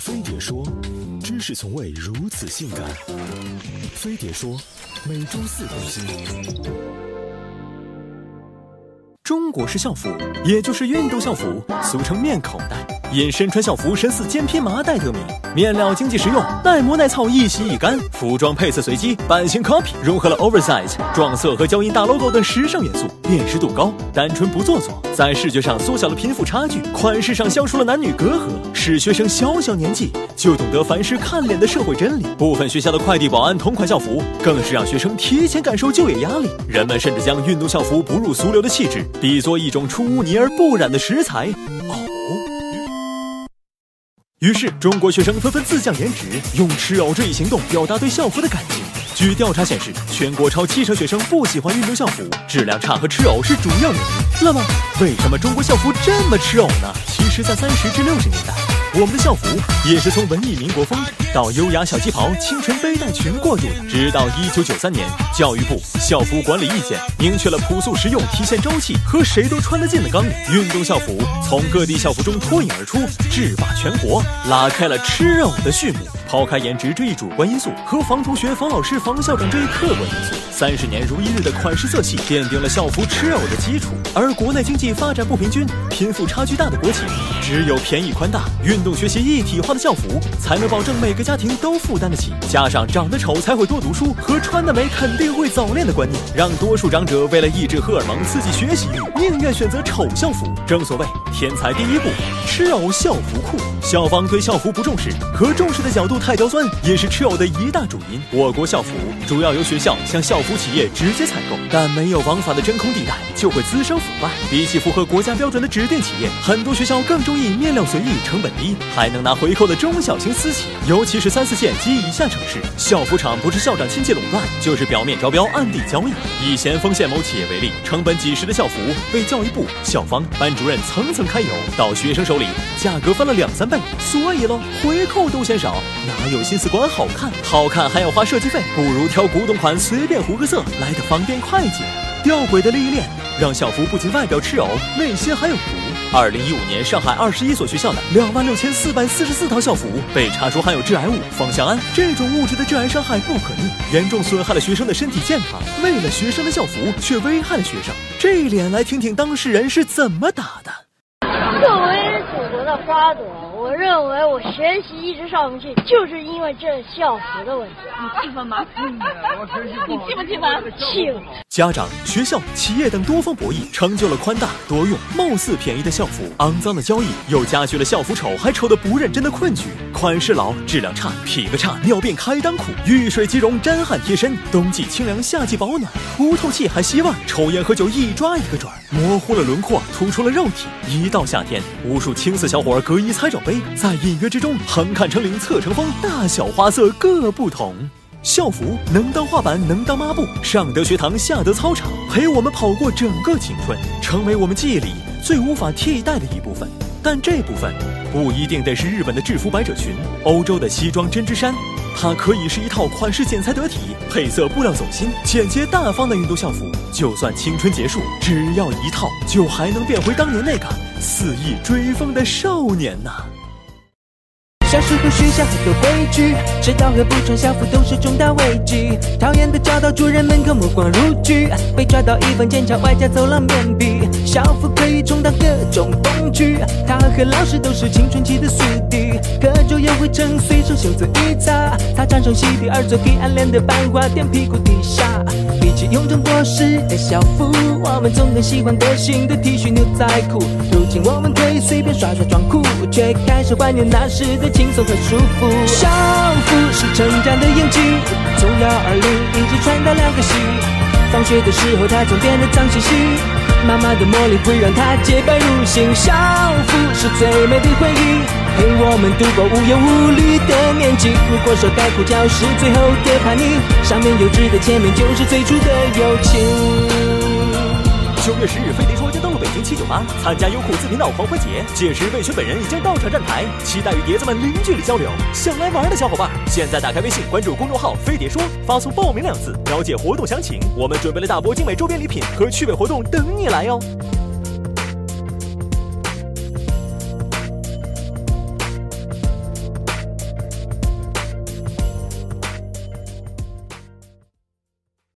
飞碟说，知识从未如此性感。飞碟说，每周四更新。中国式校服，也就是运动校服，俗称面口袋，因身穿校服神似肩披麻袋得名。面料经济实用，耐磨耐操，易洗易干。服装配色随机，版型 copy，融合了 oversize、撞色和胶印大 logo 等时尚元素，辨识度高，单纯不做作，在视觉上缩小了贫富差距，款式上消除了男女隔阂，使学生小小年纪就懂得凡事看脸的社会真理。部分学校的快递保安同款校服，更是让学生提前感受就业压力。人们甚至将运动校服不入俗流的气质，比作一种出污泥而不染的食材。哦。于是，中国学生纷纷自降颜值，用吃藕这一行动表达对校服的感情。据调查显示，全国超七成学生不喜欢运动校服，质量差和吃藕是主要原因。那么，为什么中国校服这么吃藕呢？其实，在三十至六十年代，我们的校服也是从文艺民国风到优雅小旗袍、清纯背带裙过渡的。直到一九九三年，教育部校服管理意见明确了朴素实用、体现朝气和谁都穿得进的纲领，运动校服从各地校服中脱颖而出，制霸全国，拉开了吃肉的序幕。抛开颜值这一主观因素和防同学、防老师、防校长这一客观因素，三十年如一日的款式色系奠定了校服吃藕的基础。而国内经济发展不平均、贫富差距大的国情，只有便宜宽大、运动学习一体化的校服，才能保证每个家庭都负担得起。加上长得丑才会多读书和穿得美肯定会早恋的观念，让多数长者为了抑制荷尔蒙、刺激学习欲，宁愿选择丑校服。正所谓天才第一步，吃藕校服裤。校方对校服不重视，和重视的角度太刁钻，也是吃藕的一大主因。我国校服主要由学校向校服企业直接采购，但没有王法的真空地带，就会滋生腐败。比起符合国家标准的指定企业，很多学校更中意面料随意、成本低，还能拿回扣的中小型私企。尤其是三四线及以下城市，校服厂不是校长亲戚垄断，就是表面招标、暗地交易。以咸丰县某企业为例，成本几十的校服被教育部、校方、班主任层层揩油，到学生手里价格翻了两三倍。所以喽，回扣都嫌少，哪有心思管好看？好看还要花设计费，不如挑古董款，随便糊个色来的方便快捷。吊诡的利益链让校服不仅外表赤藕，内心还有毒。二零一五年，上海二十一所学校的两万六千四百四十四套校服被查出含有致癌物芳香胺，这种物质的致癌伤害不可逆，严重损害了学生的身体健康。为了学生的校服，却危害了学生，这脸来听听当事人是怎么打的。作为祖国的花朵，我认为我学习一直上不去，就是因为这校服的问题。你气愤吗？你气不气愤？气愤！家长、学校、企业等多方博弈，成就了宽大、多用、貌似便宜的校服。肮脏的交易又加剧了校服丑还丑的不认真的困局。款式老，质量差，匹个差，尿变开裆苦，遇水即溶，沾汗贴身，冬季清凉，夏季保暖，不透气还吸味儿。抽烟喝酒一抓一个准儿，模糊了轮廓，突出了肉体。一到夏天，无数青涩小伙儿隔衣猜罩杯，在隐约之中横看成岭侧成峰，大小花色各不同。校服能当画板，能当抹布，上得学堂，下得操场，陪我们跑过整个青春，成为我们记忆里最无法替代的一部分。但这部分不一定得是日本的制服百褶裙，欧洲的西装针织衫，它可以是一套款式剪裁得体、配色布料走心、简洁大方的运动校服。就算青春结束，只要一套，就还能变回当年那个肆意追风的少年呐。小时候学校很多规矩，迟到和不穿校服都是重大违纪。讨厌的教导主任门口目光如炬，被抓到一分检查外加走廊面壁。校服可以充当各种工具，他和老师都是青春期的宿敌。也会趁随手袖子一擦，擦掌声洗地而做给暗恋的班花垫屁股底下。比起臃肿过时的校服，我们总更喜欢个性的 T 恤牛仔裤。如今我们可以随便耍耍装酷，却开始怀念那时的。轻松和舒服，校服是成长的印记，从幺二零一直穿到两个系。放学的时候，它总变得脏兮兮，妈妈的魔力会让她洁白如新。校服是最美的回忆，陪我们度过无忧无虑的年纪。如果说该哭教是最后的叛逆，上面幼稚的签名就是最初的友情。九月十日，七九八，参加优酷自频道狂欢节。届时，魏轩本人已经到场站台，期待与碟子们零距离交流。想来玩的小伙伴，现在打开微信，关注公众号“飞碟说”，发送“报名”两字，了解活动详情。我们准备了大波精美周边礼品和趣味活动等你来哟。